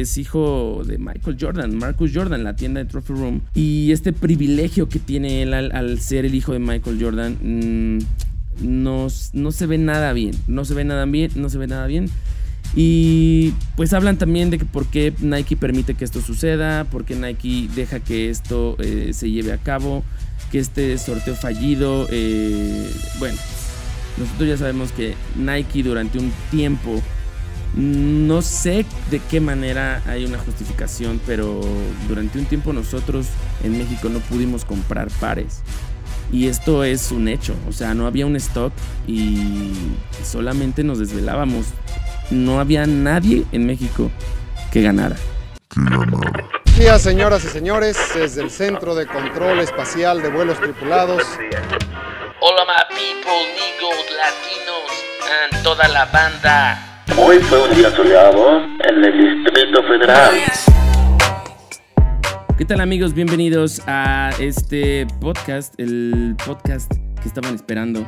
es hijo de Michael Jordan, Marcus Jordan, la tienda de Trophy Room. Y este privilegio que tiene él al, ser el hijo de Michael Jordan mm, no, no se ve nada bien. No se ve nada bien, no se ve nada bien. Y pues hablan también de que por qué Nike permite que esto suceda, por qué Nike deja que esto eh, se lleve a cabo, que este sorteo fallido, eh, bueno, nosotros ya sabemos que Nike durante un tiempo, no sé de qué manera hay una justificación, pero durante un tiempo nosotros en México no pudimos comprar pares. Y esto es un hecho, o sea, no había un stock y solamente nos desvelábamos. No había nadie en México que ganara. Buenos días, señoras y señores, desde el Centro de Control Espacial de Vuelos Tripulados. Hola, my people, nigos, latinos, and toda la banda. Hoy fue un día soleado en el Distrito Federal. ¿Qué tal amigos? Bienvenidos a este podcast, el podcast que estaban esperando,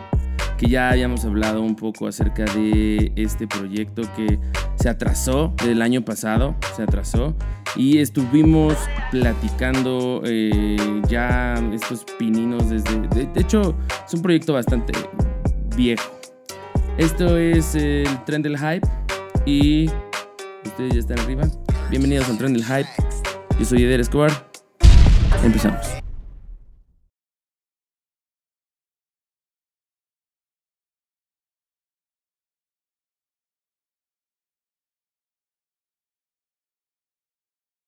que ya habíamos hablado un poco acerca de este proyecto que se atrasó del año pasado, se atrasó y estuvimos platicando eh, ya estos pininos desde... De, hecho, es un proyecto bastante viejo. Esto es el Tren del Hype y ustedes ya están arriba. Bienvenidos al Tren del Hype. Yo soy Eder Escobar. Empezamos.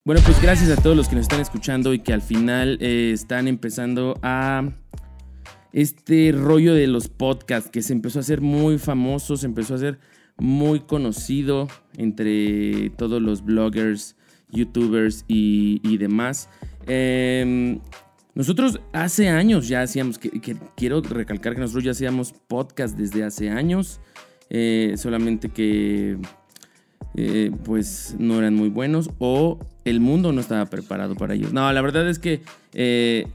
Bueno, pues gracias a todos los que nos están escuchando y que al final eh, están empezando a este rollo de los podcasts que se empezó a hacer muy famoso, se empezó a hacer muy conocido entre todos los bloggers, youtubers y, demás. Em, nosotros hace años ya hacíamos, que, quiero recalcar que nosotros ya hacíamos podcast desde hace años, eh, solamente que eh, pues no eran muy buenos o el mundo no estaba preparado para ellos. No, la verdad es que eh,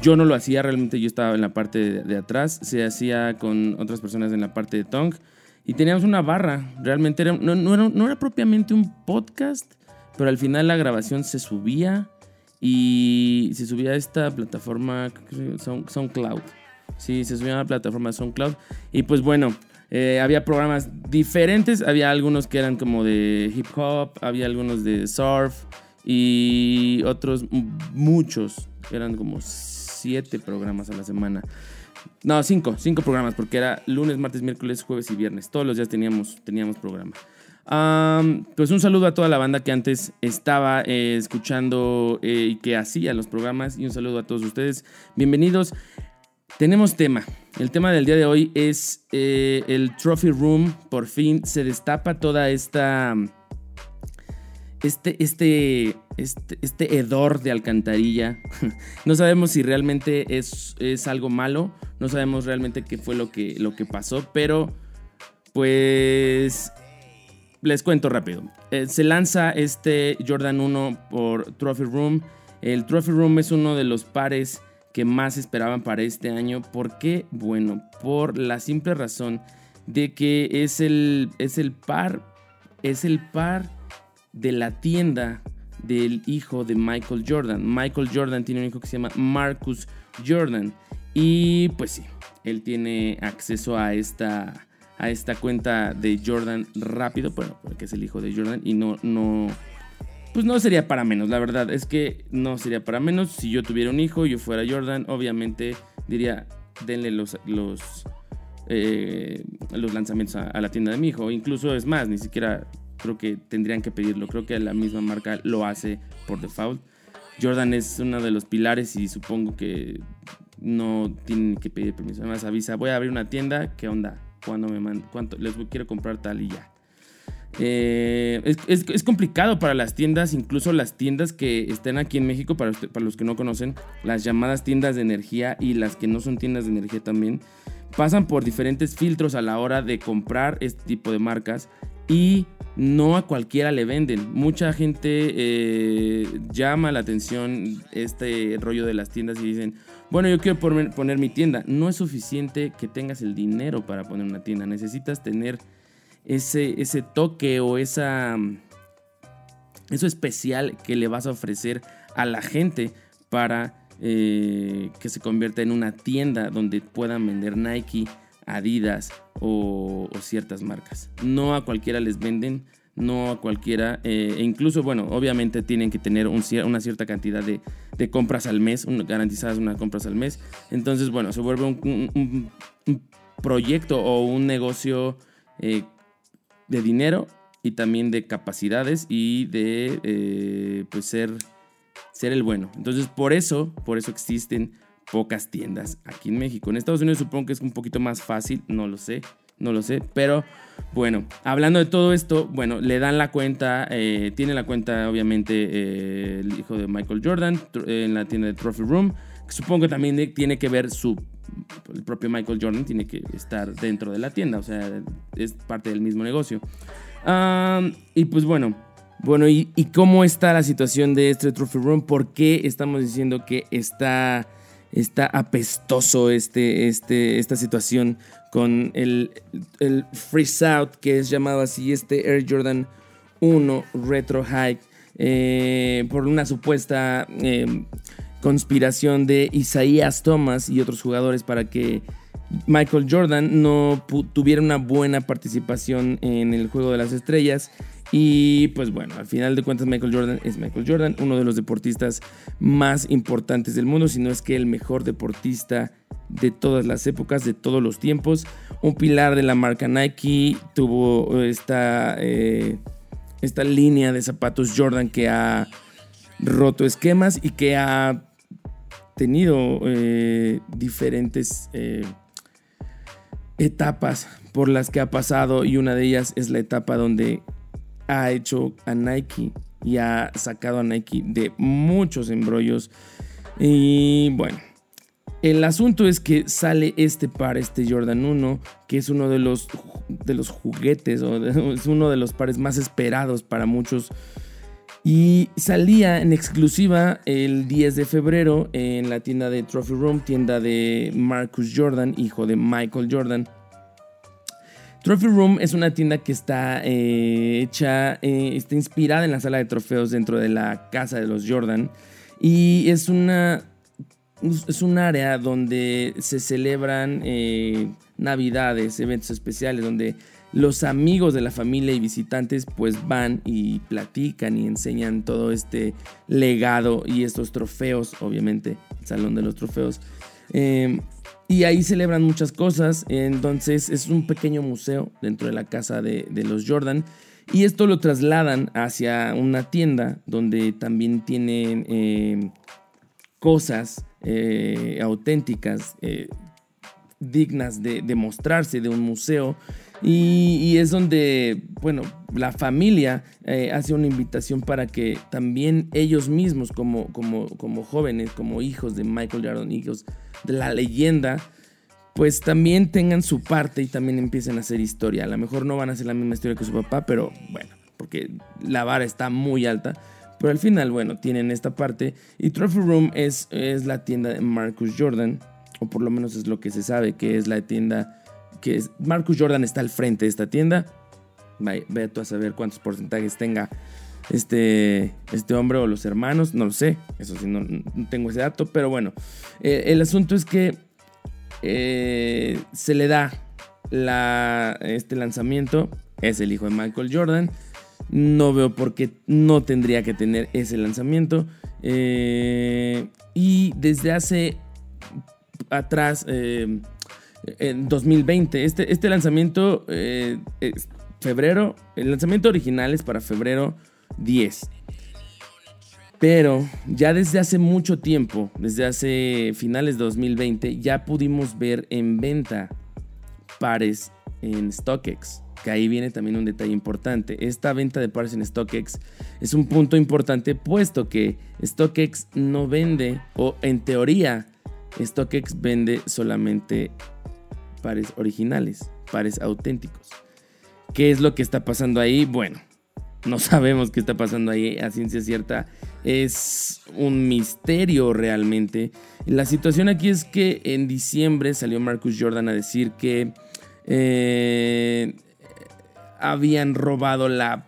yo no lo hacía, realmente yo estaba en la parte de, atrás, se hacía con otras personas en la parte de Tong y teníamos una barra, realmente era, no, era, propiamente un podcast, pero al final la grabación se subía y se subía a esta plataforma SoundCloud. Sí, se subía a la plataforma SoundCloud y pues bueno, eh, había programas diferentes, había algunos que eran como de hip hop, había algunos de surf y otros muchos, eran como siete programas a la semana. No, cinco, cinco programas, porque era lunes, martes, miércoles, jueves y viernes. Todos los días teníamos, teníamos programa. pues un saludo a toda la banda que antes estaba eh, escuchando eh, y que hacía los programas. Y un saludo a todos ustedes. Bienvenidos. Tenemos tema. El tema del día de hoy es eh, el Trophy Room. Por fin se destapa toda esta. Este, este, este, este hedor de alcantarilla. no sabemos si realmente es, es, algo malo. No sabemos realmente qué fue lo que, lo que pasó. Pero, pues. Les cuento rápido. Eh, se lanza este Jordan 1 por Trophy Room. El Trophy Room es uno de los pares que más esperaban para este año. ¿Por qué? Bueno, por la simple razón de que es el, es el par, es el par de la tienda del hijo de Michael Jordan. Michael Jordan tiene un hijo que se llama Marcus Jordan. Y pues sí, él tiene acceso a esta, a esta cuenta de Jordan rápido, bueno, porque es el hijo de Jordan y no, no, pues no sería para menos, la verdad es que no sería para menos. Si yo tuviera un hijo y yo fuera Jordan, obviamente diría, denle los, los, eh, los lanzamientos a, la tienda de mi hijo. Incluso es más, ni siquiera creo que tendrían que pedirlo. Creo que la misma marca lo hace por default. Jordan es uno de los pilares y supongo que no tienen que pedir permiso. Además avisa, voy a abrir una tienda, ¿qué onda? ¿Cuándo me mandan? ¿Cuánto? Les quiero comprar tal y ya. Eh, es, complicado para las tiendas, incluso las tiendas que estén aquí en México, para, para los que no conocen, las llamadas tiendas de energía y las que no son tiendas de energía también, pasan por diferentes filtros a la hora de comprar este tipo de marcas y no a cualquiera le venden. Mucha gente eh, llama la atención este rollo de las tiendas y dicen, bueno, yo quiero poner, mi tienda. No es suficiente que tengas el dinero para poner una tienda, necesitas tener ese, ese toque o esa, eso especial que le vas a ofrecer a la gente para eh, que se convierta en una tienda donde puedan vender Nike, Adidas o, ciertas marcas. No a cualquiera les venden, no a cualquiera, eh, e incluso, bueno, obviamente tienen que tener una cierta cantidad de, compras al mes, garantizadas unas compras al mes. Entonces, bueno, se vuelve un, proyecto o un negocio eh, de dinero y también de capacidades y de eh, pues ser, ser el bueno. Entonces por eso, por eso existen pocas tiendas aquí en México. En Estados Unidos supongo que es un poquito más fácil, no lo sé, no lo sé, pero bueno, hablando de todo esto, bueno, le dan la cuenta, eh, tiene la cuenta obviamente eh, el hijo de Michael Jordan en la tienda de Trophy Room, supongo que también tiene que ver su el propio Michael Jordan tiene que estar dentro de la tienda, o sea, es parte del mismo negocio y pues bueno, bueno, ¿y, cómo está la situación de este Trophy Room? ¿Por qué estamos diciendo que está, está apestoso este, este, esta situación con el, el Freeze Out, que es llamado así este Air Jordan 1 Retro Hike, eh, por una supuesta em, conspiración de Isaías Thomas y otros jugadores para que Michael Jordan no tuviera una buena participación en el juego de las estrellas. Y pues bueno, al final de cuentas Michael Jordan es Michael Jordan, uno de los deportistas más importantes del mundo, si no es que el mejor deportista de todas las épocas, de todos los tiempos. Un pilar de la marca Nike, tuvo esta, eh, esta línea de zapatos Jordan que ha roto esquemas y que ha tenido eh, diferentes... Eh, etapas por las que ha pasado y una de ellas es la etapa donde ha hecho a Nike y ha sacado a Nike de muchos embrollos. Y bueno, el asunto es que sale este par, este Jordan 1, que es uno de los, de los juguetes o es uno de los pares más esperados para muchos. Y salía en exclusiva el 10 de febrero en la tienda de Trophy Room, tienda de Marcus Jordan, hijo de Michael Jordan. Trophy Room es una tienda que está eh, hecha, eh, está inspirada en la sala de trofeos dentro de la casa de los Jordan. Y es una. Es un área donde se celebran eh, navidades, eventos especiales, donde los amigos de la familia y visitantes pues van y platican y enseñan todo este legado y estos trofeos, obviamente, el Salón de los Trofeos. Y ahí celebran muchas cosas. Entonces es un pequeño museo dentro de la casa de, los Jordan. Y esto lo trasladan hacia una tienda donde también tienen eh, cosas eh, auténticas, eh, dignas de, de, mostrarse de un museo. Y, es donde, bueno, la familia hace una invitación para que también ellos mismos, como, como, como jóvenes, como hijos de Michael Jordan, hijos de la leyenda, pues también tengan su parte y también empiecen a hacer historia. A lo mejor no van a hacer la misma historia que su papá, pero bueno, porque la vara está muy alta. Pero al final, bueno, tienen esta parte. Y Trophy Room es, es la tienda de Marcus Jordan, o por lo menos es lo que se sabe, que es la tienda que es... Marcus Jordan está al frente de esta tienda. Ve tú a saber cuántos porcentajes tenga este, este hombre o los hermanos, no lo sé, eso sí, no, tengo ese dato, pero bueno, eh, el asunto es que eh, se le da la, este lanzamiento, es el hijo de Michael Jordan, no veo por qué no tendría que tener ese lanzamiento, eh, y desde hace atrás, en 2020, este, este lanzamiento, es febrero, el lanzamiento original es para febrero 10. Pero ya desde hace mucho tiempo, desde hace finales de 2020, ya pudimos ver en venta pares en StockX. Que ahí viene también un detalle importante. Esta venta de pares en StockX es un punto importante puesto que StockX no vende, o en teoría, StockX vende solamente pares originales, pares auténticos. ¿Qué es lo que está pasando ahí? Bueno, no sabemos qué está pasando ahí a ciencia cierta. Es un misterio realmente. La situación aquí es que en diciembre salió Marcus Jordan a decir que eh, habían robado la,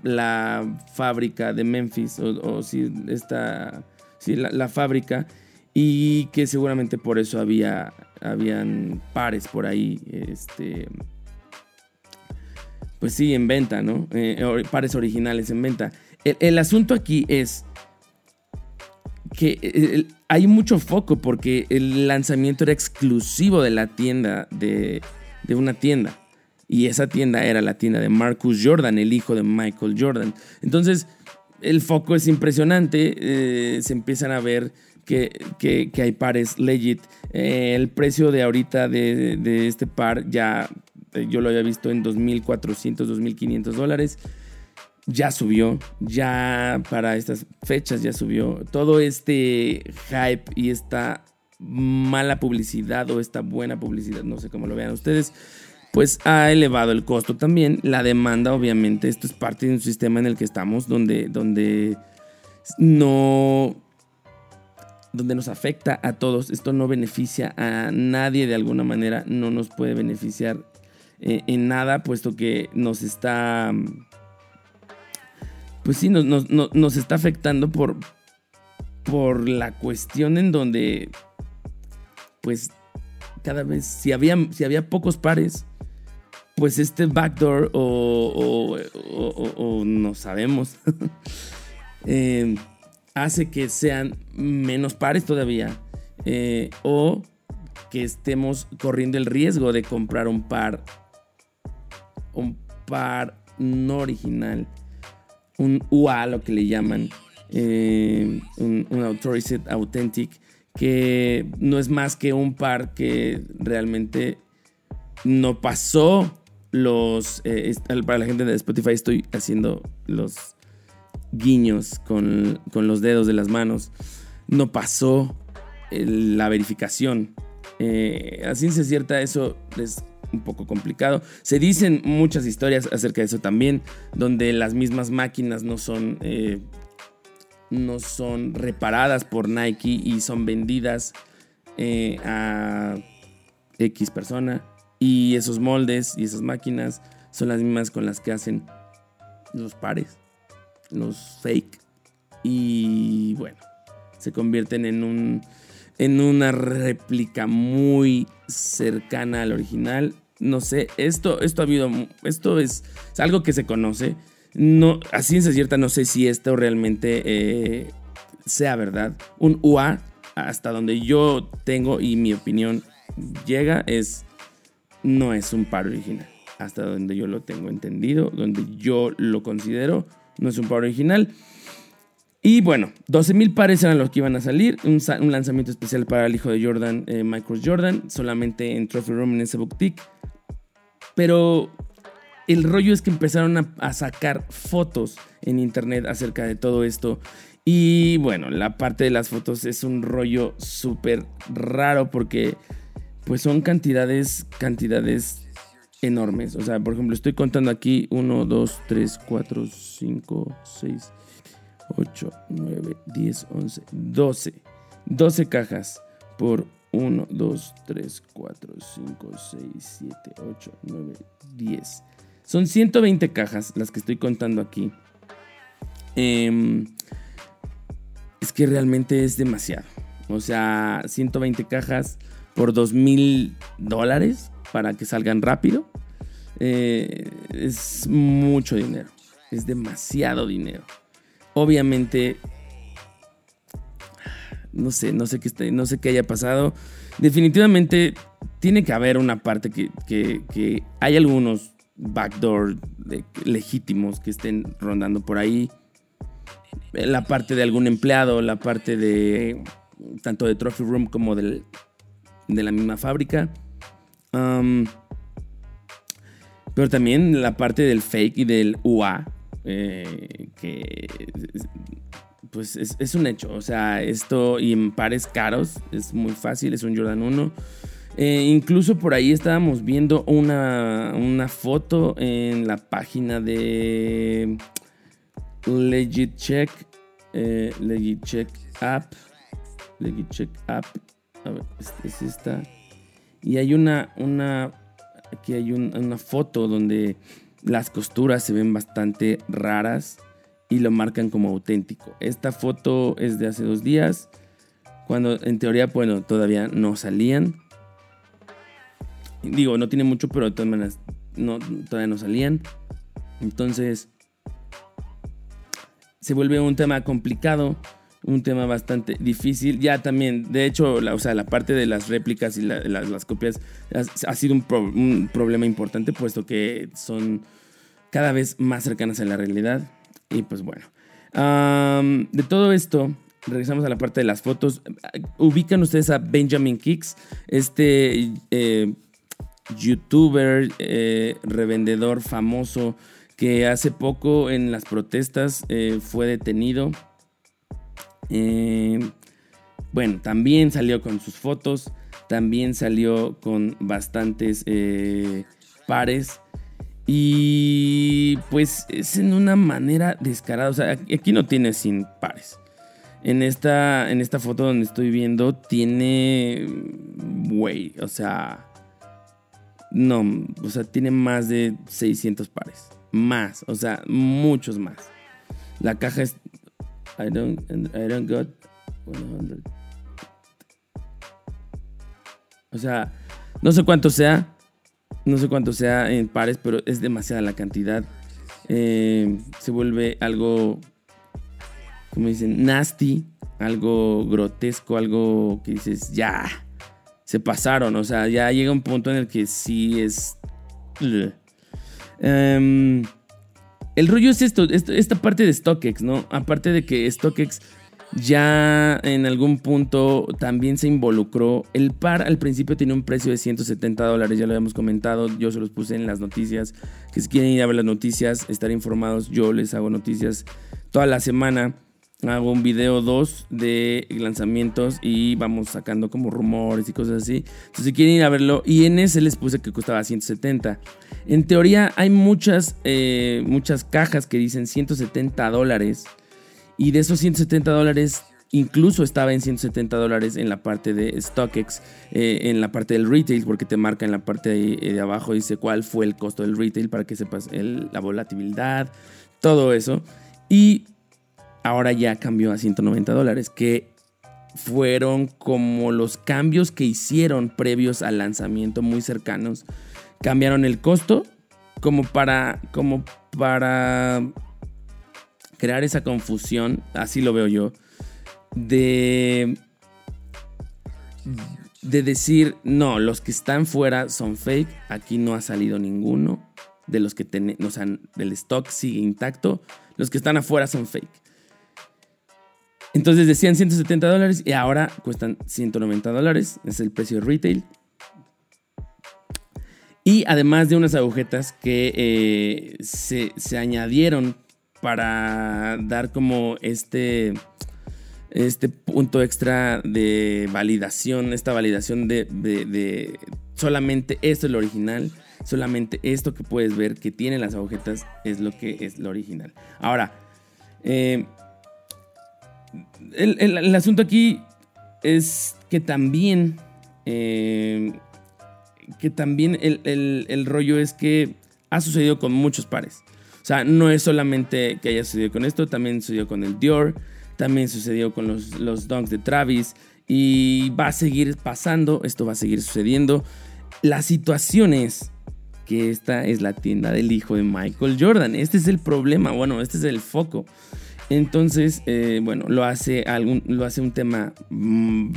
fábrica de Memphis, o, sí, esta, sí, la, la fábrica, y que seguramente por eso había, habían pares por ahí, este, pues sí, en venta, ¿no? Eh, pares originales en venta. El, asunto aquí es que eh, hay mucho foco porque el lanzamiento era exclusivo de la tienda, de, de una tienda. Y esa tienda era la tienda de Marcus Jordan, el hijo de Michael Jordan. Entonces, el foco es impresionante. eh, se empiezan a ver que, que- hay pares legit. El precio de ahorita de, de este par ya yo lo había visto en 2.400, 2.500 dólares. Ya subió, ya para estas fechas ya subió. Todo este hype y esta mala publicidad o esta buena publicidad, no sé cómo lo vean ustedes, pues ha elevado el costo también. La demanda, obviamente, esto es parte de un sistema en el que estamos donde, donde no donde nos afecta a todos. Esto no beneficia a nadie de alguna manera, no nos puede beneficiar eh, en nada, puesto que nos está, pues sí, nos, nos- nos- está afectando por, por la cuestión en donde, pues, cada vez, si había, si había pocos pares, pues este backdoor o- o no sabemos. eh, hace que sean menos pares todavía. eh, o que estemos corriendo el riesgo de comprar un par. Un par no original. Un UA, lo que le llaman. eh, un, un Authorized Authentic. Que no es más que un par que realmente no pasó los. eh, para la gente de Spotify, estoy haciendo los guiños con, con los dedos de las manos. No pasó el- la verificación. Eh, a ciencia cierta, eso es un poco complicado. Se dicen muchas historias acerca de eso también, donde las mismas máquinas no son. eh, no son reparadas por Nike y son vendidas eh, a X persona. Y esos moldes y esas máquinas son las mismas con las que hacen los pares, los fake. Y bueno, se convierten en un en una réplica muy cercana al original. No sé, esto, esto ha habido, esto es, es algo que se conoce. No, a ciencia cierta no sé si esto realmente eh, sea verdad. Un UA, hasta donde yo tengo y mi opinión llega, es no es un par original. Hasta donde yo lo tengo entendido, donde yo lo considero, no es un par original. Y bueno, 12.000 pares eran los que iban a salir. Un, lanzamiento especial para el hijo de Jordan, eh, Michael Jordan, solamente en Trophy Room en ese boutique. Pero el rollo es que empezaron a, a sacar fotos en internet acerca de todo esto. Y bueno, la parte de las fotos es un rollo súper raro porque pues son cantidades, cantidades enormes. O sea, por ejemplo, estoy contando aquí 1, 2, 3, 4, 5, 6, 8, 9, 10, 11, 12. 12 cajas por 1, 2, 3, 4, 5, 6, 7, 8, 9, 10. Son 120 cajas las que estoy contando aquí. Em, es que realmente es demasiado. O sea, 120 cajas por 2 mil dólares para que salgan rápido. Eh, es mucho dinero. Es demasiado dinero. Obviamente, no sé, no sé qué, no sé qué haya pasado. Definitivamente tiene que haber una parte que, que- hay algunos backdoor legítimos que estén rondando por ahí. La parte de algún empleado, la parte de tanto de Trophy Room como del, de la misma fábrica. Am, pero también la parte del fake y del UA, eh, que pues es, un hecho. O sea, esto y en pares caros es muy fácil, es un Jordan 1. Eh, incluso por ahí estábamos viendo una, una foto en la página de Legit Check, eh, Legit Check App, Legit Check App, a ver, es, es esta. Y hay una, una, aquí hay un- una foto donde Las costuras se ven bastante raras y lo marcan como auténtico. Esta foto es de hace dos días, cuando en teoría, bueno, todavía no salían. Digo, no tiene mucho, pero de todas maneras no, todavía no salían. Entonces, se vuelve un tema complicado, un tema bastante difícil. Ya también, de hecho, la, o sea, la parte de las réplicas y las copias ha, sido un, un, problema importante, puesto que son cada vez más cercanas a la realidad. Y pues bueno, de todo esto, regresamos a la parte de las fotos. Ubican ustedes a Benjamin Kicks, este eh, youtuber, eh, revendedor famoso que hace poco en las protestas eh, fue detenido. bueno, también salió con sus fotos, también salió con bastantes pares. Y pues es en una manera descarada. O sea, aquí no tiene sin pares. En esta, en esta foto donde estoy viendo, tiene. Güey, o sea. No, o sea, tiene más de 600 pares. Más, o sea, muchos más. La caja es. I don't, I don't got 100. O sea, no sé cuánto sea, no sé cuánto sea en pares, pero es demasiada la cantidad. Eh, se vuelve algo, como dicen, nasty, algo grotesco, algo que dices, ya, se pasaron. O sea, ya llega un punto en el que sí es... Em, el rollo es esto, esta parte de StockX, ¿no? Aparte de que StockX ya en algún punto también se involucró. El par al principio tenía un precio de 170 dólares, ya lo habíamos comentado, yo se los puse en las noticias, que si quieren ir a ver las noticias, estar informados, yo les hago noticias toda la semana. Hago un video 2 de lanzamientos y vamos sacando como rumores y cosas así. Entonces, si quieren ir a verlo, y en ese les puse que costaba 170. En teoría, hay muchas, eh, muchas cajas que dicen 170 dólares y de esos 170 dólares, incluso estaba en 170 dólares en la parte de StockX, eh, en la parte del retail, porque te marca en la parte de, abajo, dice cuál fue el costo del retail para que sepas la volatilidad, todo eso. Y ahora ya cambió a 190 dólares, que fueron como los cambios que hicieron previos al lanzamiento, muy cercanos. Cambiaron el costo como para, como para crear esa confusión, así lo veo yo, de, de decir, no, los que están fuera son fake, aquí no ha salido ninguno, de los que tenemos, o sea, del stock sigue intacto, los que están afuera son fake. Entonces decían 170 dólares y ahora cuestan 190 dólares, es el precio de retail. Y además de unas agujetas que eh, se, se añadieron para dar como este, este punto extra de validación, esta validación de, solamente esto es lo original, solamente esto que puedes ver que tiene las agujetas es lo que es lo original. Ahora, eh, el, asunto aquí es que también, eh, que también el rollo es que ha sucedido con muchos pares. Sea, no es solamente que haya sucedido con esto, también sucedió con el Dior, también sucedió con los, los de Travis y va a seguir pasando, esto va a seguir sucediendo. La situación es que esta es la tienda del hijo de Michael Jordan. Este es el problema, bueno, este es el foco. Entonces, eh, bueno, lo hace, algún, lo hace un tema mm,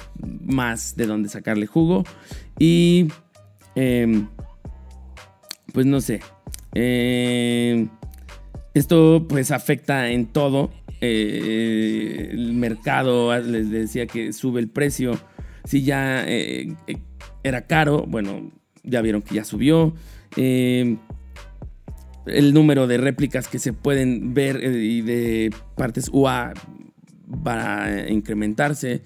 más de donde sacarle jugo. Y, em, pues no sé. Eh, esto pues afecta en todo. Eh, el mercado, les decía que sube el precio. Si ya eh, eh, era caro, bueno, ya vieron que ya subió. el número de réplicas que se pueden ver y de partes UA para incrementarse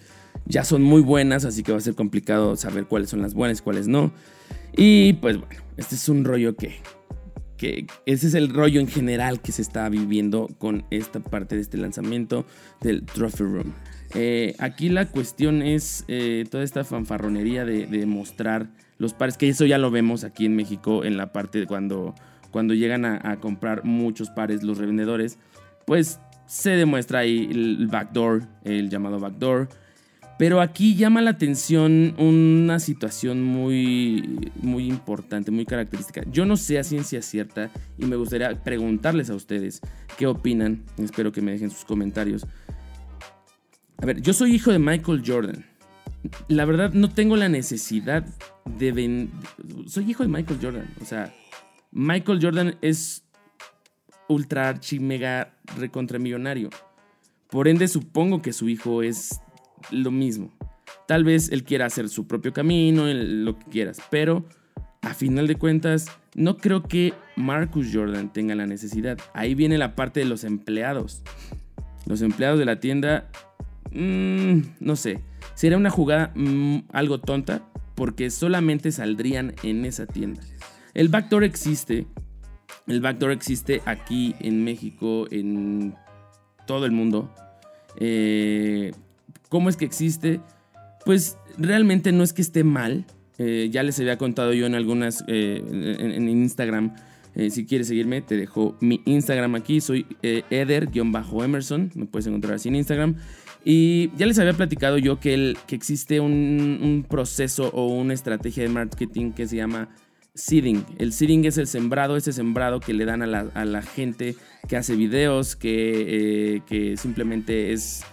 ya son muy buenas, así que va a ser complicado saber cuáles son las buenas y cuáles no. Y pues bueno, este es un rollo que ese es el rollo en general que se está viviendo con esta parte de este lanzamiento del Trophy Room. Eh, aquí la cuestión es eh, toda esta fanfarronería de, mostrar los pares, que eso ya lo vemos aquí en México en la parte de cuando, cuando llegan a, a comprar muchos pares los revendedores, pues se demuestra ahí el backdoor, el llamado backdoor. Pero aquí llama la atención una situación muy, muy importante, muy característica. Yo no sé a ciencia cierta y me gustaría preguntarles a ustedes qué opinan. Espero que me dejen sus comentarios. A ver, yo soy hijo de Michael Jordan. La verdad no tengo la necesidad de vender... Soy hijo de Michael Jordan. O sea, Michael Jordan es ultra archi mega recontramillonario. Por ende, supongo que su hijo es lo mismo. Tal vez él quiera hacer su propio camino, lo que quieras, pero a final de cuentas, no creo que Marcus Jordan tenga la necesidad. Ahí viene la parte de los empleados. Los empleados de la tienda, mmm, no sé, sería una jugada mmm, algo tonta porque solamente saldrían en esa tienda. El backdoor existe. El backdoor existe aquí en México, en todo el mundo. Eh, ¿Cómo es que existe? Pues realmente no es que esté mal. Eh, ya les había contado yo en algunas, eh, en, Instagram. Eh, si quieres seguirme, te dejo mi Instagram aquí. Soy eder-emerson. Me puedes encontrar así en Instagram. Y ya les había platicado yo que, que existe un, un, proceso o una estrategia de marketing que se llama seeding. El seeding es el sembrado, ese sembrado que le dan a la, a la gente que hace videos, que, que simplemente es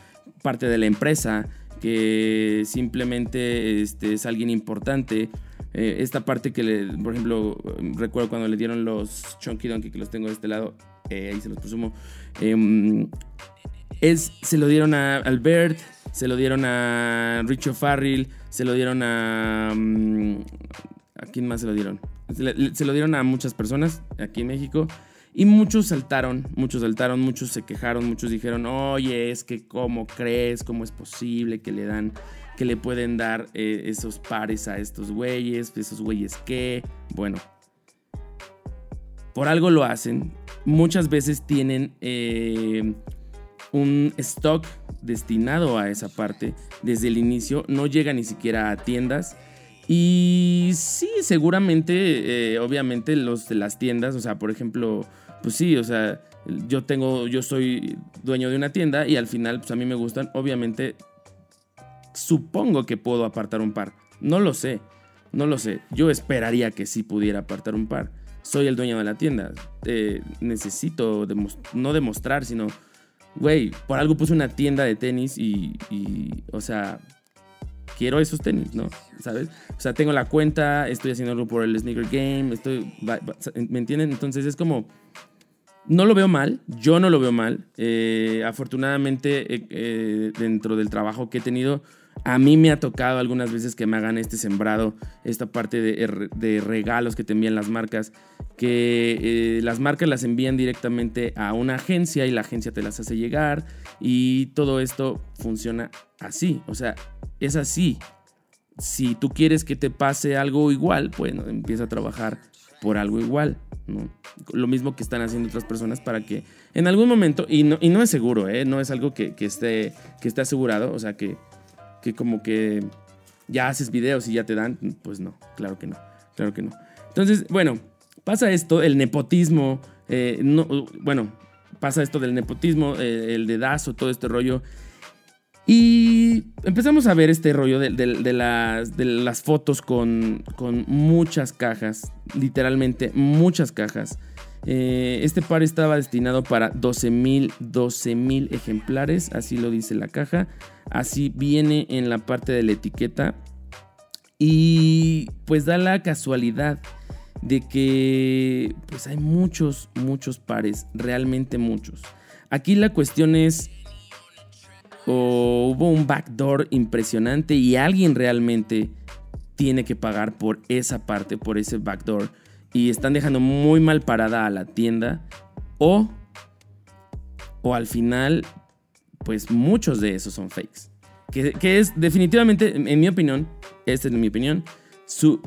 parte de la empresa, que simplemente este, es alguien importante. Eh, esta parte que, le, por ejemplo, recuerdo cuando le dieron los Chunky Donkey, que los tengo de este lado, eh, ahí se los presumo, em, es, se lo dieron a Albert, se lo dieron a Richo Farrell, se lo dieron a... Mm, ¿A quién más se lo dieron? se lo dieron a muchas personas aquí en México. Y muchos saltaron, muchos saltaron, muchos se quejaron, muchos dijeron, oye, es que cómo crees, cómo es posible que le dan, que le pueden dar eh, esos pares a estos güeyes, esos güeyes qué, bueno, por algo lo hacen. Muchas veces tienen eh, un stock destinado a esa parte desde el inicio, no llega ni siquiera a tiendas. Y sí, seguramente, eh, obviamente los de las tiendas, o sea, por ejemplo, pues sí, o sea, yo tengo, yo soy dueño de una tienda y al final, pues a mí me gustan, obviamente, supongo que puedo apartar un par. No lo sé, no lo sé. Yo esperaría que sí pudiera apartar un par. Soy el dueño de la tienda. Eh, necesito no demostrar, sino, güey, por algo puse una tienda de tenis y, o sea, quiero esos tenis, ¿no? ¿Sabes? O sea, tengo la cuenta, estoy haciendo algo por el sneaker game, ¿me entienden? Entonces es como, no lo veo mal, yo no lo veo mal. Eh, afortunadamente, eh, eh, dentro del trabajo que he tenido, a mí me ha tocado algunas veces que me hagan este sembrado, esta parte de, regalos que te envían las marcas, que las marcas las envían directamente a una agencia y la agencia te las hace llegar y todo esto funciona así, o sea, es así. Si tú quieres que te pase algo igual, bueno, empieza a trabajar por algo igual. Lo mismo que están haciendo otras personas para que en algún momento, y no, y no es seguro, ¿eh? no es algo que, esté, que esté asegurado, o sea, que, que como que ya haces videos y ya te dan, pues no, claro que no, claro que no. Entonces, bueno, pasa esto, el nepotismo, eh, no, bueno, pasa esto del nepotismo, eh, el dedazo, todo este rollo. Y empezamos a ver este rollo de, las, fotos con, muchas cajas, literalmente muchas cajas. Eh, este par estaba destinado para 12 mil 12 ejemplares, así lo dice la caja. Así viene en la parte de la etiqueta. Y pues da la casualidad de que pues hay muchos, muchos pares, realmente muchos. Aquí la cuestión es o hubo un backdoor impresionante y alguien realmente tiene que pagar por esa parte, por ese backdoor. Y están dejando muy mal parada a la tienda. O, o al final, pues muchos de esos son fakes. Que, es definitivamente, en mi opinión, esta es mi opinión,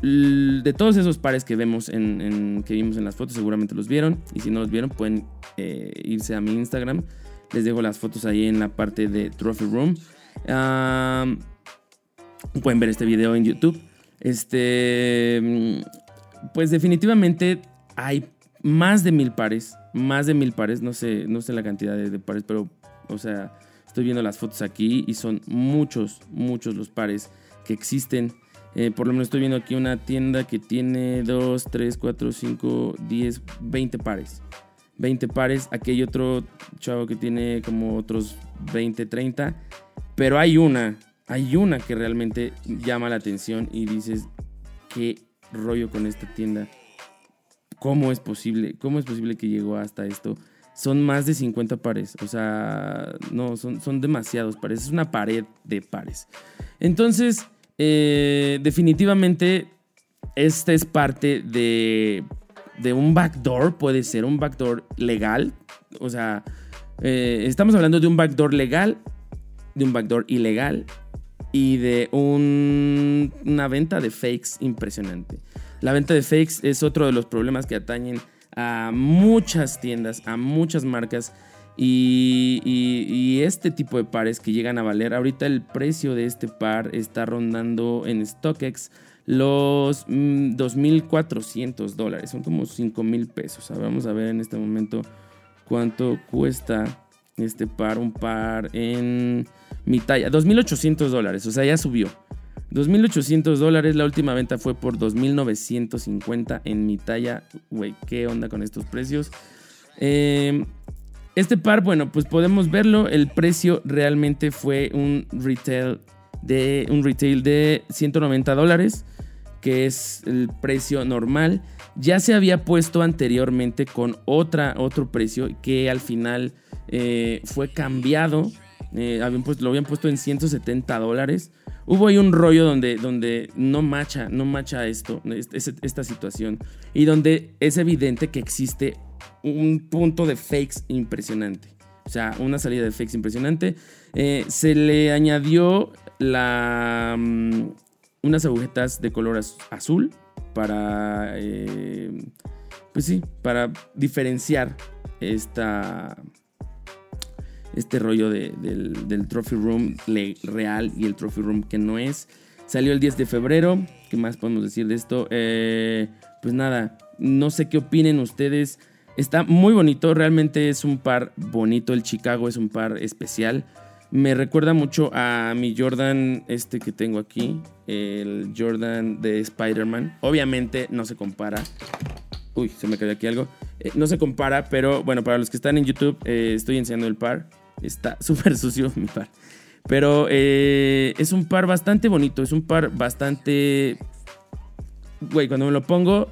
de todos esos pares que vemos en, que vimos en las fotos, seguramente los vieron. Y si no los vieron, pueden eh, irse a mi Instagram les dejo las fotos ahí en la parte de Trophy Room. pueden ver este video en YouTube. Este, pues definitivamente hay más de mil pares, más de mil pares, no sé, no sé la cantidad de, de pares, pero, o sea, estoy viendo las fotos aquí y son muchos, muchos los pares que existen. Eh, por lo menos estoy viendo aquí una tienda que tiene 2, 3, 4, 5, 10, 20 pares. 20 pares. Hay otro chavo que tiene como otros 20, 30. Pero hay una, hay una que realmente llama la atención y dices, ¿qué rollo con esta tienda? ¿Cómo es posible? ¿Cómo es posible que llegó hasta esto? Son más de 50 pares. O sea, no, son, son demasiados pares. Es una pared de pares. Entonces, eh, definitivamente, esta es parte de, de un backdoor. Puede ser un backdoor legal. O sea, eh, estamos hablando de un backdoor legal, de un backdoor ilegal y de un- una venta de fakes impresionante. La venta de fakes es otro de los problemas que atañen a muchas tiendas, a muchas marcas. Y, y- y este tipo de pares que llegan a valer, ahorita el precio de este par está rondando en StockX los mm, 2.400 dólares, son como 5.000 pesos. Vamos a ver en este momento cuánto cuesta este par, un par en mi talla, 2.800 dólares, o sea, ya subió. 2.800 dólares, la última venta fue por 2.950 en mi talla. Güey, ¿qué onda con estos precios? Eh, este par, bueno, pues podemos verlo. El precio realmente fue un retail de, un retail de 190 dólares, que es el precio normal. Ya se había puesto anteriormente con otra, otro precio que al final eh, fue cambiado. Eh, habían lo habían puesto en 170 dólares. Hubo ahí un rollo donde, donde no macha, no macha esto, es- es- esta situación. Y donde es evidente que existe un punto de fakes impresionante. O sea, una salida de fakes impresionante. Eh, se le añadió la, mm, unas agujetas de color az- azul para, eh, pues sí, para diferenciar esta, este rollo de- del, Trophy Room real y el Trophy Room que no es. Salió el 10 de febrero. ¿Qué más podemos decir de esto? Eh, pues nada, no sé qué opinen ustedes. Está muy bonito, realmente es un par bonito. El Chicago es un par especial. Me recuerda mucho a mi Jordan, este que tengo aquí, el Jordan de Spider-Man. Obviamente no se compara. Uy, se me cayó aquí algo. Eh, no se compara, pero bueno, para los que están en YouTube, eh, estoy enseñando el par. Está súper sucio mi par. Pero eh, es un par bastante bonito, es un par bastante... Güey, cuando me lo pongo,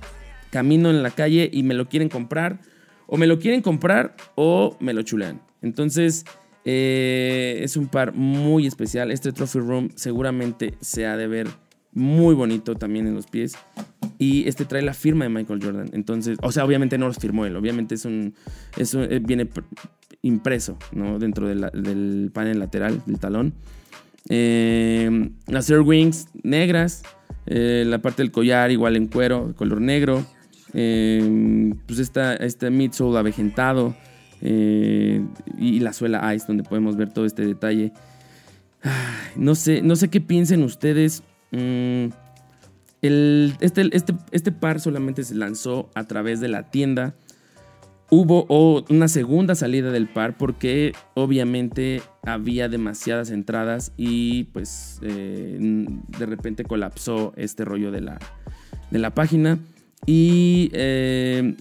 camino en la calle y me lo quieren comprar. O me lo quieren comprar o me lo chulean. Entonces, eh, es un par muy especial. Este Trophy Room seguramente se ha de ver muy bonito también en los pies. Y este trae la firma de Michael Jordan. Entonces, o sea, obviamente no los firmó él. Obviamente es un. Es eh, viene pr- impreso, ¿no? Dentro del panel lateral, del talón. Eh, las Air Wings negras. la parte del collar igual en cuero, color negro. Pues esta, este midsole avejentado. Eh, y la suela Ice, donde podemos ver todo este detalle. No sé, no sé qué piensen ustedes. Mm, este, este, este par solamente se lanzó a través de la tienda. Hubo oh, una segunda salida del par porque obviamente había demasiadas entradas y pues eh, de repente colapsó este rollo de la, de la página. Y eh,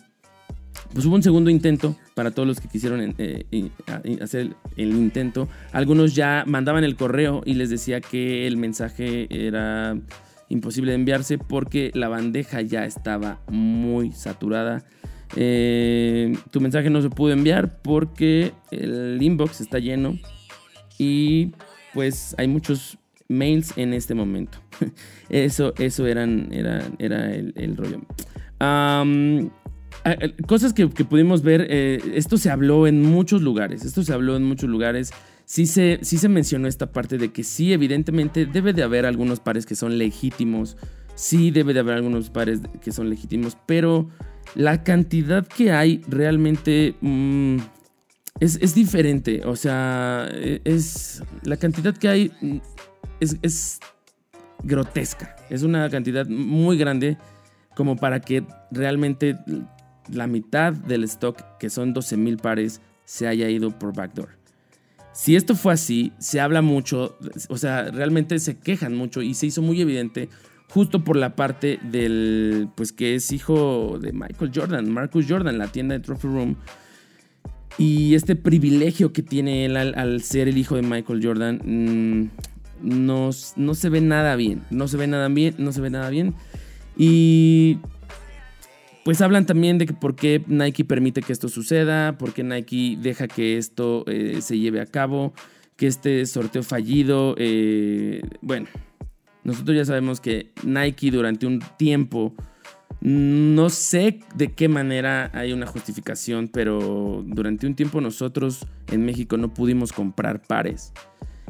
pues hubo un segundo intento para todos los que quisieron eh, y hacer el, intento. Algunos ya mandaban el correo y les decía que el mensaje era imposible de enviarse porque la bandeja ya estaba muy saturada. Eh, tu mensaje no se pudo enviar porque el inbox está lleno y pues hay muchos mails en este momento. Eso, eso eran, era, era el, rollo. Cosas que, que pudimos ver, eh, esto se habló en muchos lugares, esto se habló en muchos lugares. Sí se, sí se mencionó esta parte de que sí, evidentemente debe de haber algunos pares que son legítimos, sí debe de haber algunos pares que son legítimos, pero la cantidad que hay realmente mm, es, es diferente. O sea, e- es la cantidad que hay mm, es, es grotesca. Es una cantidad muy grande como para que realmente la mitad del stock, que son 12 mil pares, se haya ido por backdoor. Si esto fue así, se habla mucho, o sea, realmente se quejan mucho y se hizo muy evidente justo por la parte del, pues que es hijo de Michael Jordan, Marcus Jordan, la tienda de Trophy Room. Y este privilegio que tiene él al, ser el hijo de Michael Jordan, mm, no, no, se ve nada bien, no se ve nada bien, no se ve nada bien. Y pues hablan también de que por qué Nike permite que esto suceda, por qué Nike deja que esto eh, se lleve a cabo, que este sorteo fallido, eh, bueno, nosotros ya sabemos que Nike durante un tiempo, no sé de qué manera hay una justificación, pero durante un tiempo nosotros en México no pudimos comprar pares.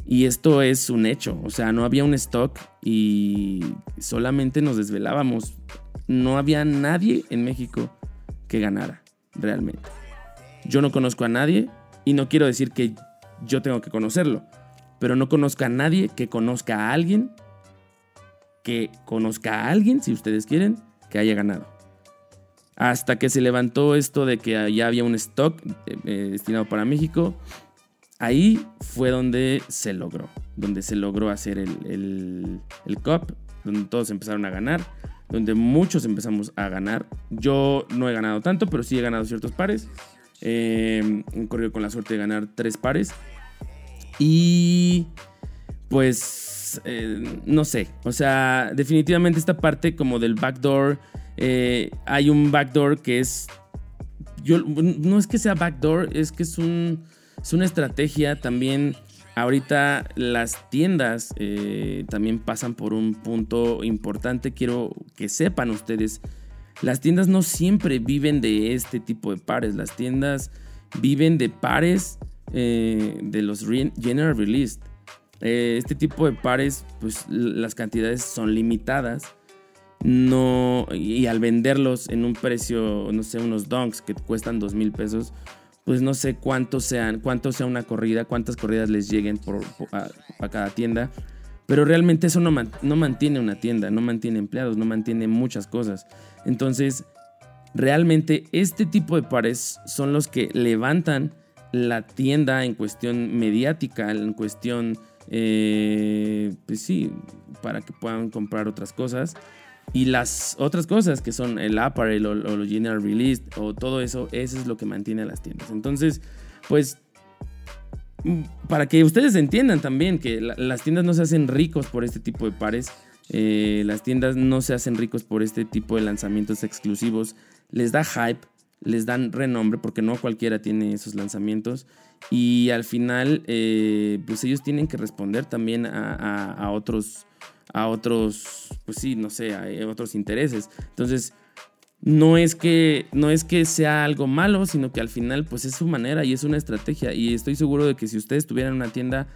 Y esto es un hecho, o sea, no había un stock y solamente nos desvelábamos no había nadie en México que ganara, realmente. Yo no conozco a nadie y no quiero decir que yo tengo que conocerlo, pero no conozco a nadie que conozca a alguien, que conozca a alguien, si ustedes quieren, que haya ganado. Hasta que se levantó esto de que ya había un stock eh, eh, destinado para México, ahí fue donde se logró, donde se logró hacer el, el, el COP, donde todos empezaron a ganar donde muchos empezamos a ganar. Yo no he ganado tanto, pero sí he ganado ciertos pares. Eh, he corrido con la suerte de ganar tres pares. Y pues eh, no sé, o sea, definitivamente esta parte como del backdoor, eh, hay un backdoor que es, yo, no es que sea backdoor, es que es, un, es una estrategia también Ahorita las tiendas eh, también pasan por un punto importante. Quiero que sepan ustedes, las tiendas no siempre viven de este tipo de pares. Las tiendas viven de pares eh, de los General Release. Eh, este tipo de pares, pues las cantidades son limitadas. No, y al venderlos en un precio, no sé, unos donks que cuestan dos mil pesos, pues no sé cuántos sean, cuánto sea una corrida, cuántas corridas les lleguen por, a, cada tienda. Pero realmente eso no, no mantiene una tienda, no mantiene empleados, no mantiene muchas cosas. Entonces, realmente este tipo de pares son los que levantan la tienda en cuestión mediática, en cuestión, eh, pues sí, para que puedan comprar otras cosas. Y las otras cosas que son el apparel o, los general release o todo eso, eso es lo que mantiene a las tiendas. Entonces, pues, mm, para que ustedes entiendan también que las tiendas no se hacen ricos por este tipo de pares, eh, las tiendas no se hacen ricos por este tipo de lanzamientos exclusivos, les da hype, les dan renombre porque no cualquiera tiene esos lanzamientos y al final eh, pues ellos tienen que responder también a otros a otros, pues sí, no sé, a otros intereses. Entonces, no es que no es que sea algo malo, sino que al final pues es su manera y es una estrategia y estoy seguro de que si ustedes tuvieran una tienda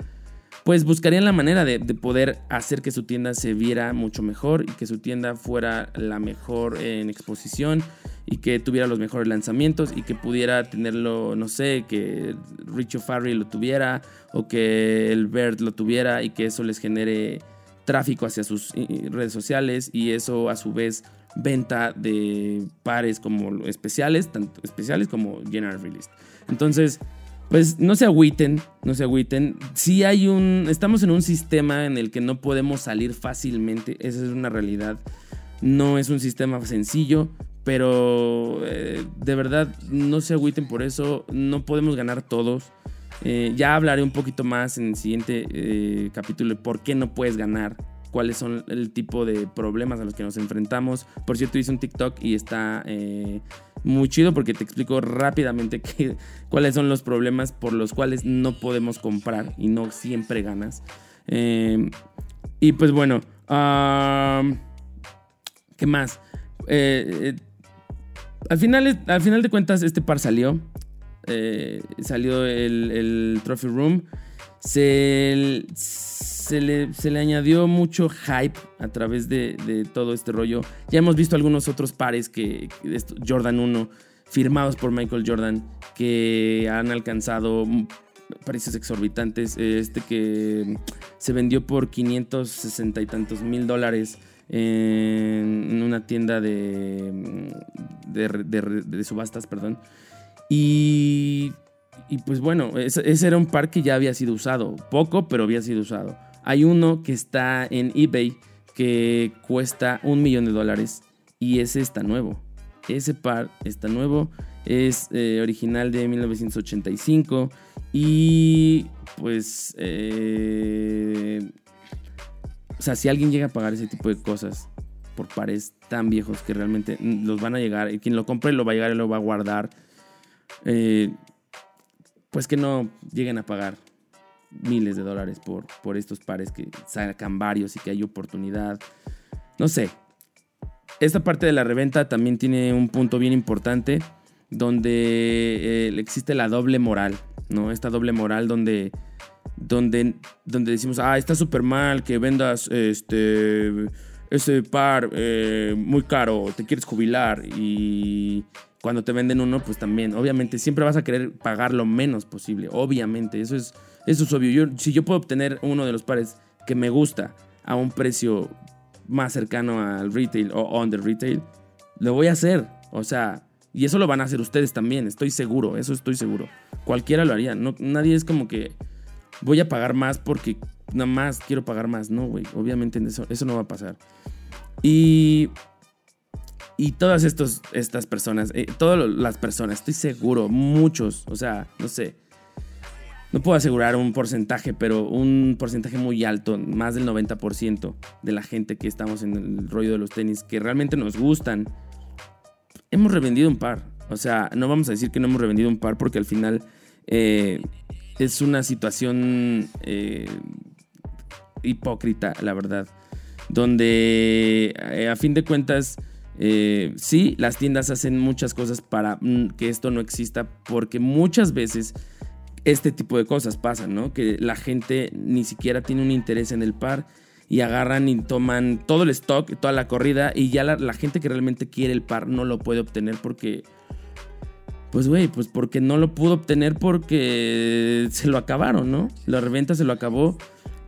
pues buscarían la manera de, poder hacer que su tienda se viera mucho mejor y que su tienda fuera la mejor en exposición y que tuviera los mejores lanzamientos y que pudiera tenerlo, no sé, que Richo Farrey lo tuviera o que el Bird lo tuviera y que eso les genere tráfico hacia sus redes sociales y eso a su vez venta de pares como especiales, tanto especiales como general release. Entonces, pues no se agüiten, no se agüiten. Si hay un, estamos en un sistema en el que no podemos salir fácilmente, esa es una realidad. No es un sistema sencillo, pero eh, de verdad no se agüiten por eso, no podemos ganar todos. Eh, ya hablaré un poquito más en el siguiente eh, capítulo de por qué no puedes ganar, cuáles son el tipo de problemas a los que nos enfrentamos. Por cierto, hice un TikTok y está eh, muy chido porque te explico rápidamente cuáles son los problemas por los cuales no podemos comprar y no siempre ganas. y pues bueno, ¿qué más? al, final, al final de cuentas, este par salió. Eh, salió el, Trophy Room. Se, se, le, se, le, añadió mucho hype a través de, todo este rollo. Ya hemos visto algunos otros pares que, Jordan 1 firmados por Michael Jordan que han alcanzado precios exorbitantes. Este que se vendió por 560 y tantos mil dólares. en una tienda de, de- de subastas, perdón. Y, y pues bueno, ese, era un par que ya había sido usado. Poco, pero había sido usado. Hay uno que está en eBay que cuesta un millón de dólares y ese está nuevo. Ese par está nuevo, es eh, original de 1985 y pues... eh, o sea, si alguien llega a pagar ese tipo de cosas por pares tan viejos que realmente los van a llegar, quien lo compre lo va a llegar y lo va a guardar, eh, pues que no lleguen a pagar miles de dólares por, por estos pares que sacan varios y que hay oportunidad. No sé. Esta parte de la reventa también tiene un punto bien importante donde eh, existe la doble moral, ¿no? Esta doble moral donde, donde, donde decimos, ah, está súper mal que vendas este, ese par eh, muy caro, te quieres jubilar y cuando te venden uno, pues también, obviamente, siempre vas a querer pagar lo menos posible, obviamente, eso es, eso es obvio. Yo, si yo puedo obtener uno de los pares que me gusta a un precio más cercano al retail o on the retail, lo voy a hacer, o sea, y eso lo van a hacer ustedes también, estoy seguro, eso estoy seguro. Cualquiera lo haría, no, nadie es como que voy a pagar más porque nada más quiero pagar más, no, güey, obviamente eso, eso no va a pasar. Y y todas estos, estas personas, eh, todas las personas, estoy seguro, muchos, o sea, no sé, no puedo asegurar un porcentaje, pero un porcentaje muy alto, más del 90% de la gente que estamos en el rollo de los tenis, que realmente nos gustan, hemos revendido un par. O sea, no vamos a decir que no hemos revendido un par porque al final eh, es una situación eh, hipócrita, la verdad. Donde a fin de cuentas, eh, sí, las tiendas hacen muchas cosas para mm, que esto no exista porque muchas veces este tipo de cosas pasan, ¿no? Que la gente ni siquiera tiene un interés en el par y agarran y toman todo el stock, toda la corrida y ya la, la gente que realmente quiere el par no lo puede obtener porque... Pues güey, pues porque no lo pudo obtener porque se lo acabaron, ¿no? La reventa se lo acabó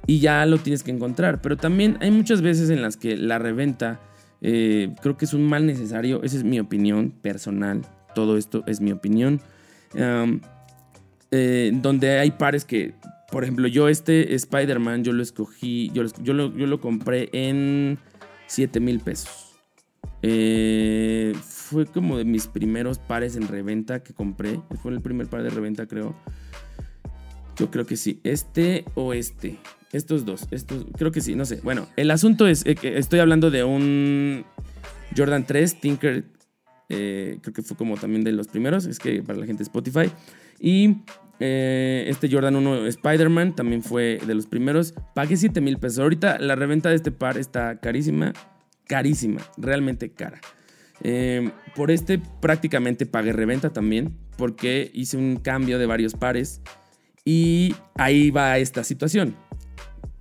y ya lo tienes que encontrar. Pero también hay muchas veces en las que la reventa eh, creo que es un mal necesario. Esa es mi opinión personal. Todo esto es mi opinión. Eh, donde hay pares que, por ejemplo, yo este Spider-Man, yo lo escogí, yo lo, yo lo, yo lo compré en 7 mil pesos. Eh, fue como de mis primeros pares en reventa que compré. Fue el primer par de reventa, creo. Yo creo que sí. Este o este. Estos dos. Estos, creo que sí, no sé. Bueno, el asunto es eh, que estoy hablando de un Jordan 3 Tinker. eh, creo que fue como también de los primeros. Es que para la gente Spotify. Y eh, este Jordan 1 Spider-Man también fue de los primeros. Pagué 7 mil pesos. Ahorita la reventa de este par está carísima. Carísima. Realmente cara. Por este prácticamente pagué reventa también. Porque hice un cambio de varios pares. Y ahí va esta situación.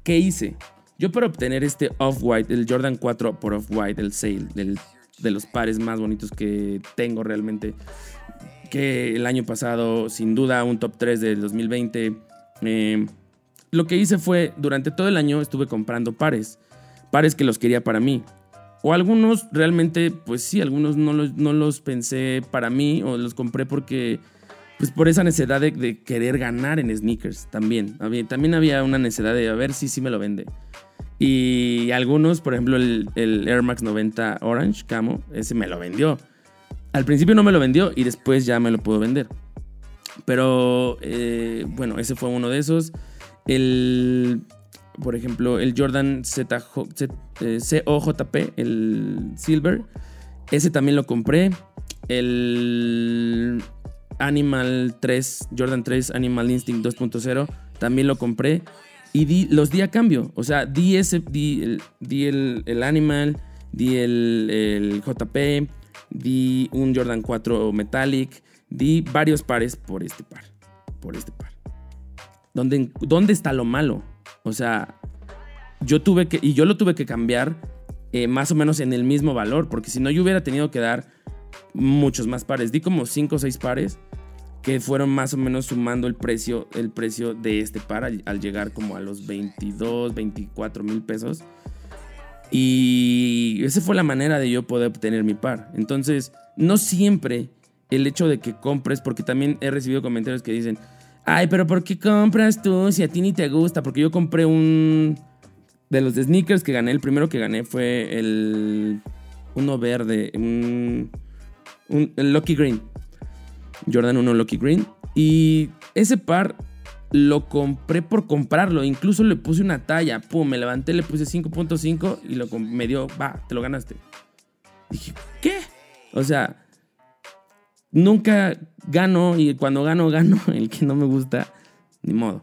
¿Qué hice? Yo para obtener este Off-White, el Jordan 4 por Off-White, el sale, de los pares más bonitos que tengo realmente, que el año pasado, sin duda, un top 3 del 2020, eh, lo que hice fue, durante todo el año estuve comprando pares, pares que los quería para mí. O algunos realmente, pues sí, algunos no los, no los pensé para mí o los compré porque pues por esa necesidad de, querer ganar en sneakers también. También había una necesidad de a ver si sí me lo vende. Y algunos, por ejemplo, el, Air Max 90 Orange Camo, ese me lo vendió. Al principio no me lo vendió y después ya me lo pudo vender. Pero eh, bueno, ese fue uno de esos. El, por ejemplo, el Jordan ZJ, Z- eh, COJP, el Silver, ese también lo compré. El Animal 3, Jordan 3 Animal Instinct 2.0, también lo compré. Y di, los di a cambio. O sea, di, ese, di, el, Animal, di el, el JP, di un Jordan 4 Metallic, di varios pares por este par. Por este par. ¿Dónde, dónde está lo malo? O sea, yo tuve que, y yo lo tuve que cambiar eh, más o menos en el mismo valor, porque si no yo hubiera tenido que dar muchos más pares. Di como 5 o 6 pares que fueron más o menos sumando el precio, el precio de este par al, llegar como a los 22, 24 mil pesos. Y esa fue la manera de yo poder obtener mi par. Entonces, no siempre el hecho de que compres, porque también he recibido comentarios que dicen, ay, pero ¿por qué compras tú si a ti ni te gusta? Porque yo compré un... De los sneakers que gané, el primero que gané fue el... Uno verde, un... un el Lucky Green. Jordan 1 Lucky Green. Y ese par lo compré por comprarlo. Incluso le puse una talla. Pum, me levanté, le puse 5.5 y lo me dio, va, te lo ganaste. Dije, ¿qué? O sea, nunca gano y cuando gano, gano. El que no me gusta, ni modo.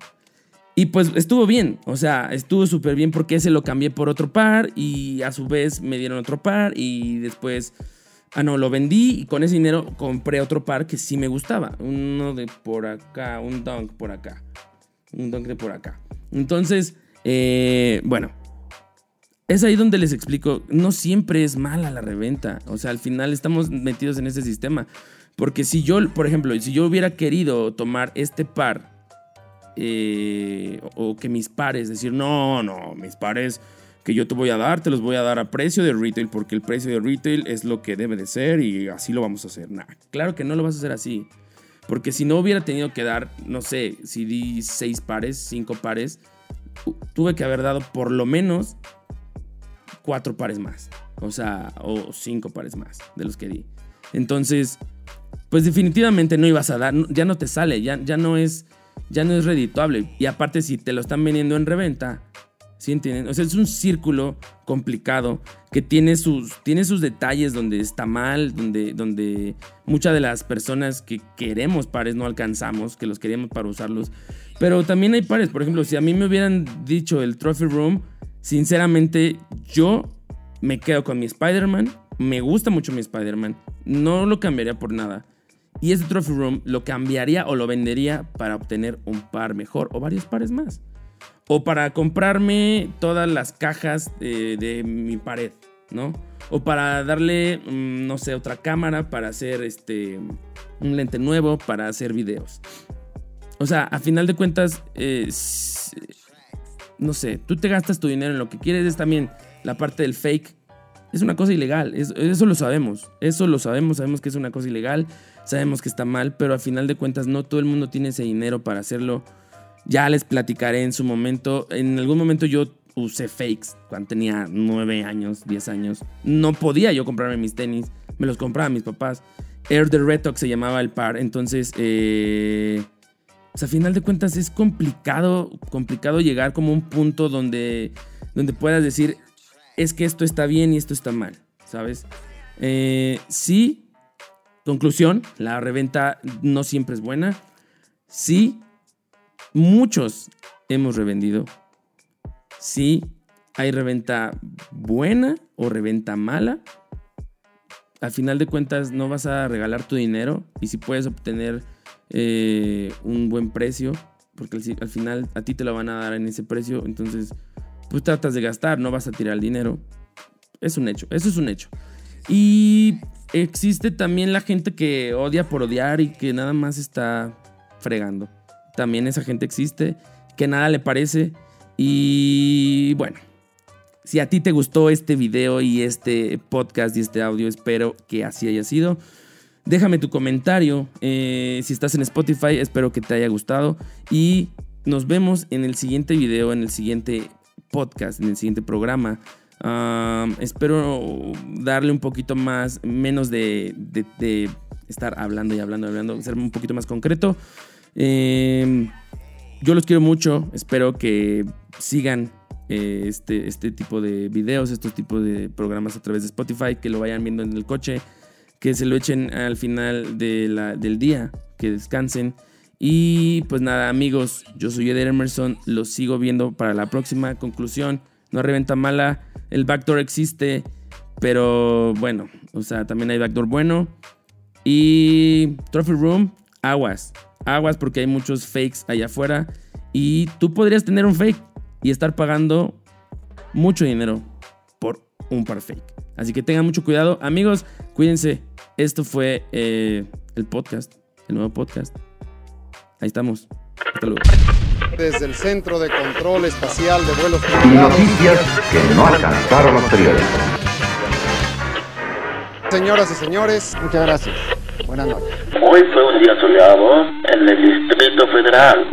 Y pues estuvo bien, o sea, estuvo súper bien porque ese lo cambié por otro par y a su vez me dieron otro par y después, ah no, lo vendí y con ese dinero compré otro par que sí me gustaba. Uno de por acá, un dunk por acá, un dunk de por acá. Entonces, eh, bueno, es ahí donde les explico, no siempre es mala la reventa, o sea, al final estamos metidos en ese sistema. Porque si yo, por ejemplo, si yo hubiera querido tomar este par, eh, o que mis pares, decir, no, no, mis pares que yo te voy a dar, te los voy a dar a precio de retail, porque el precio de retail es lo que debe de ser y así lo vamos a hacer. Nah, claro que no lo vas a hacer así. Porque si no hubiera tenido que dar, no sé, si di seis pares, cinco pares, tuve que haber dado por lo menos cuatro pares más. O sea, o cinco pares más de los que di. Entonces, pues definitivamente no ibas a dar, ya no te sale, ya, ya no es ya no es redituable. Y aparte, si te lo están vendiendo en reventa, ¿sí entienden? O sea, es un círculo complicado que tiene sus, tiene sus detalles donde está mal, donde, donde muchas de las personas que queremos pares no alcanzamos, que los queríamos para usarlos. Pero también hay pares, por ejemplo, si a mí me hubieran dicho el Trophy Room, sinceramente yo me quedo con mi Spider-Man. Me gusta mucho mi Spider-Man. No lo cambiaría por nada. Y ese Trophy Room lo cambiaría o lo vendería para obtener un par mejor o varios pares más. O para comprarme todas las cajas de, mi pared, ¿no? O para darle, mm, no sé, otra cámara para hacer este, un lente nuevo para hacer videos. O sea, a final de cuentas, no sé, tú te gastas tu dinero en lo que quieres, es también la parte del fake. Es una cosa ilegal, eso lo sabemos, eso lo sabemos, sabemos que es una cosa ilegal sabemos que está mal, pero a final de cuentas no todo el mundo tiene ese dinero para hacerlo. Ya les platicaré en su momento. En algún momento yo usé fakes cuando tenía 9 años, 10 años. No podía yo comprarme mis tenis, me los compraba mis papás. Air the Retox se llamaba el par, entonces... Eh, pues a final de cuentas es complicado, complicado llegar como un punto donde, donde puedas decir, es que esto está bien y esto está mal, ¿sabes? Eh, sí, Conclusión, la reventa no siempre es buena. Sí, muchos hemos revendido. Sí, hay reventa buena o reventa mala. Al final de cuentas no vas a regalar tu dinero y si puedes obtener eh, un buen precio, porque al, al, final a ti te lo van a dar en ese precio, entonces pues tratas de gastar, no vas a tirar el dinero. Es un hecho, eso es un hecho. Y existe también la gente que odia por odiar y que nada más está fregando. También esa gente existe, que nada le parece. Y bueno, si a ti te gustó este video y este podcast y este audio, espero que así haya sido. Déjame tu comentario. Eh, si estás en Spotify, espero que te haya gustado. Y nos vemos en el siguiente video, en el siguiente podcast, en el siguiente programa espero darle un poquito más, menos de, estar hablando y hablando y hablando, ser un poquito más concreto. Em, yo los quiero mucho, espero que sigan eh, este, este tipo de videos, estos tipos de programas a través de Spotify, que lo vayan viendo en el coche, que se lo echen al final del día, que descansen. Y pues nada, amigos, yo soy Eder Emerson, los sigo viendo para la próxima conclusión. No reventa mala, el backdoor existe, pero bueno, o sea, también hay backdoor bueno. Y Trophy Room, aguas. Aguas porque hay muchos fakes allá afuera. Y tú podrías tener un fake y estar pagando mucho dinero por un par fake. Así que tengan mucho cuidado. Amigos, cuídense. Esto fue eh, el podcast, el nuevo podcast. Ahí estamos. Hasta luego. Desde el Centro de Control Espacial de Vuelos Tripulados. noticias que no alcanzaron los periódicos. Señoras y señores, Muchas gracias. Hoy fue un día soleado en el Distrito Federal.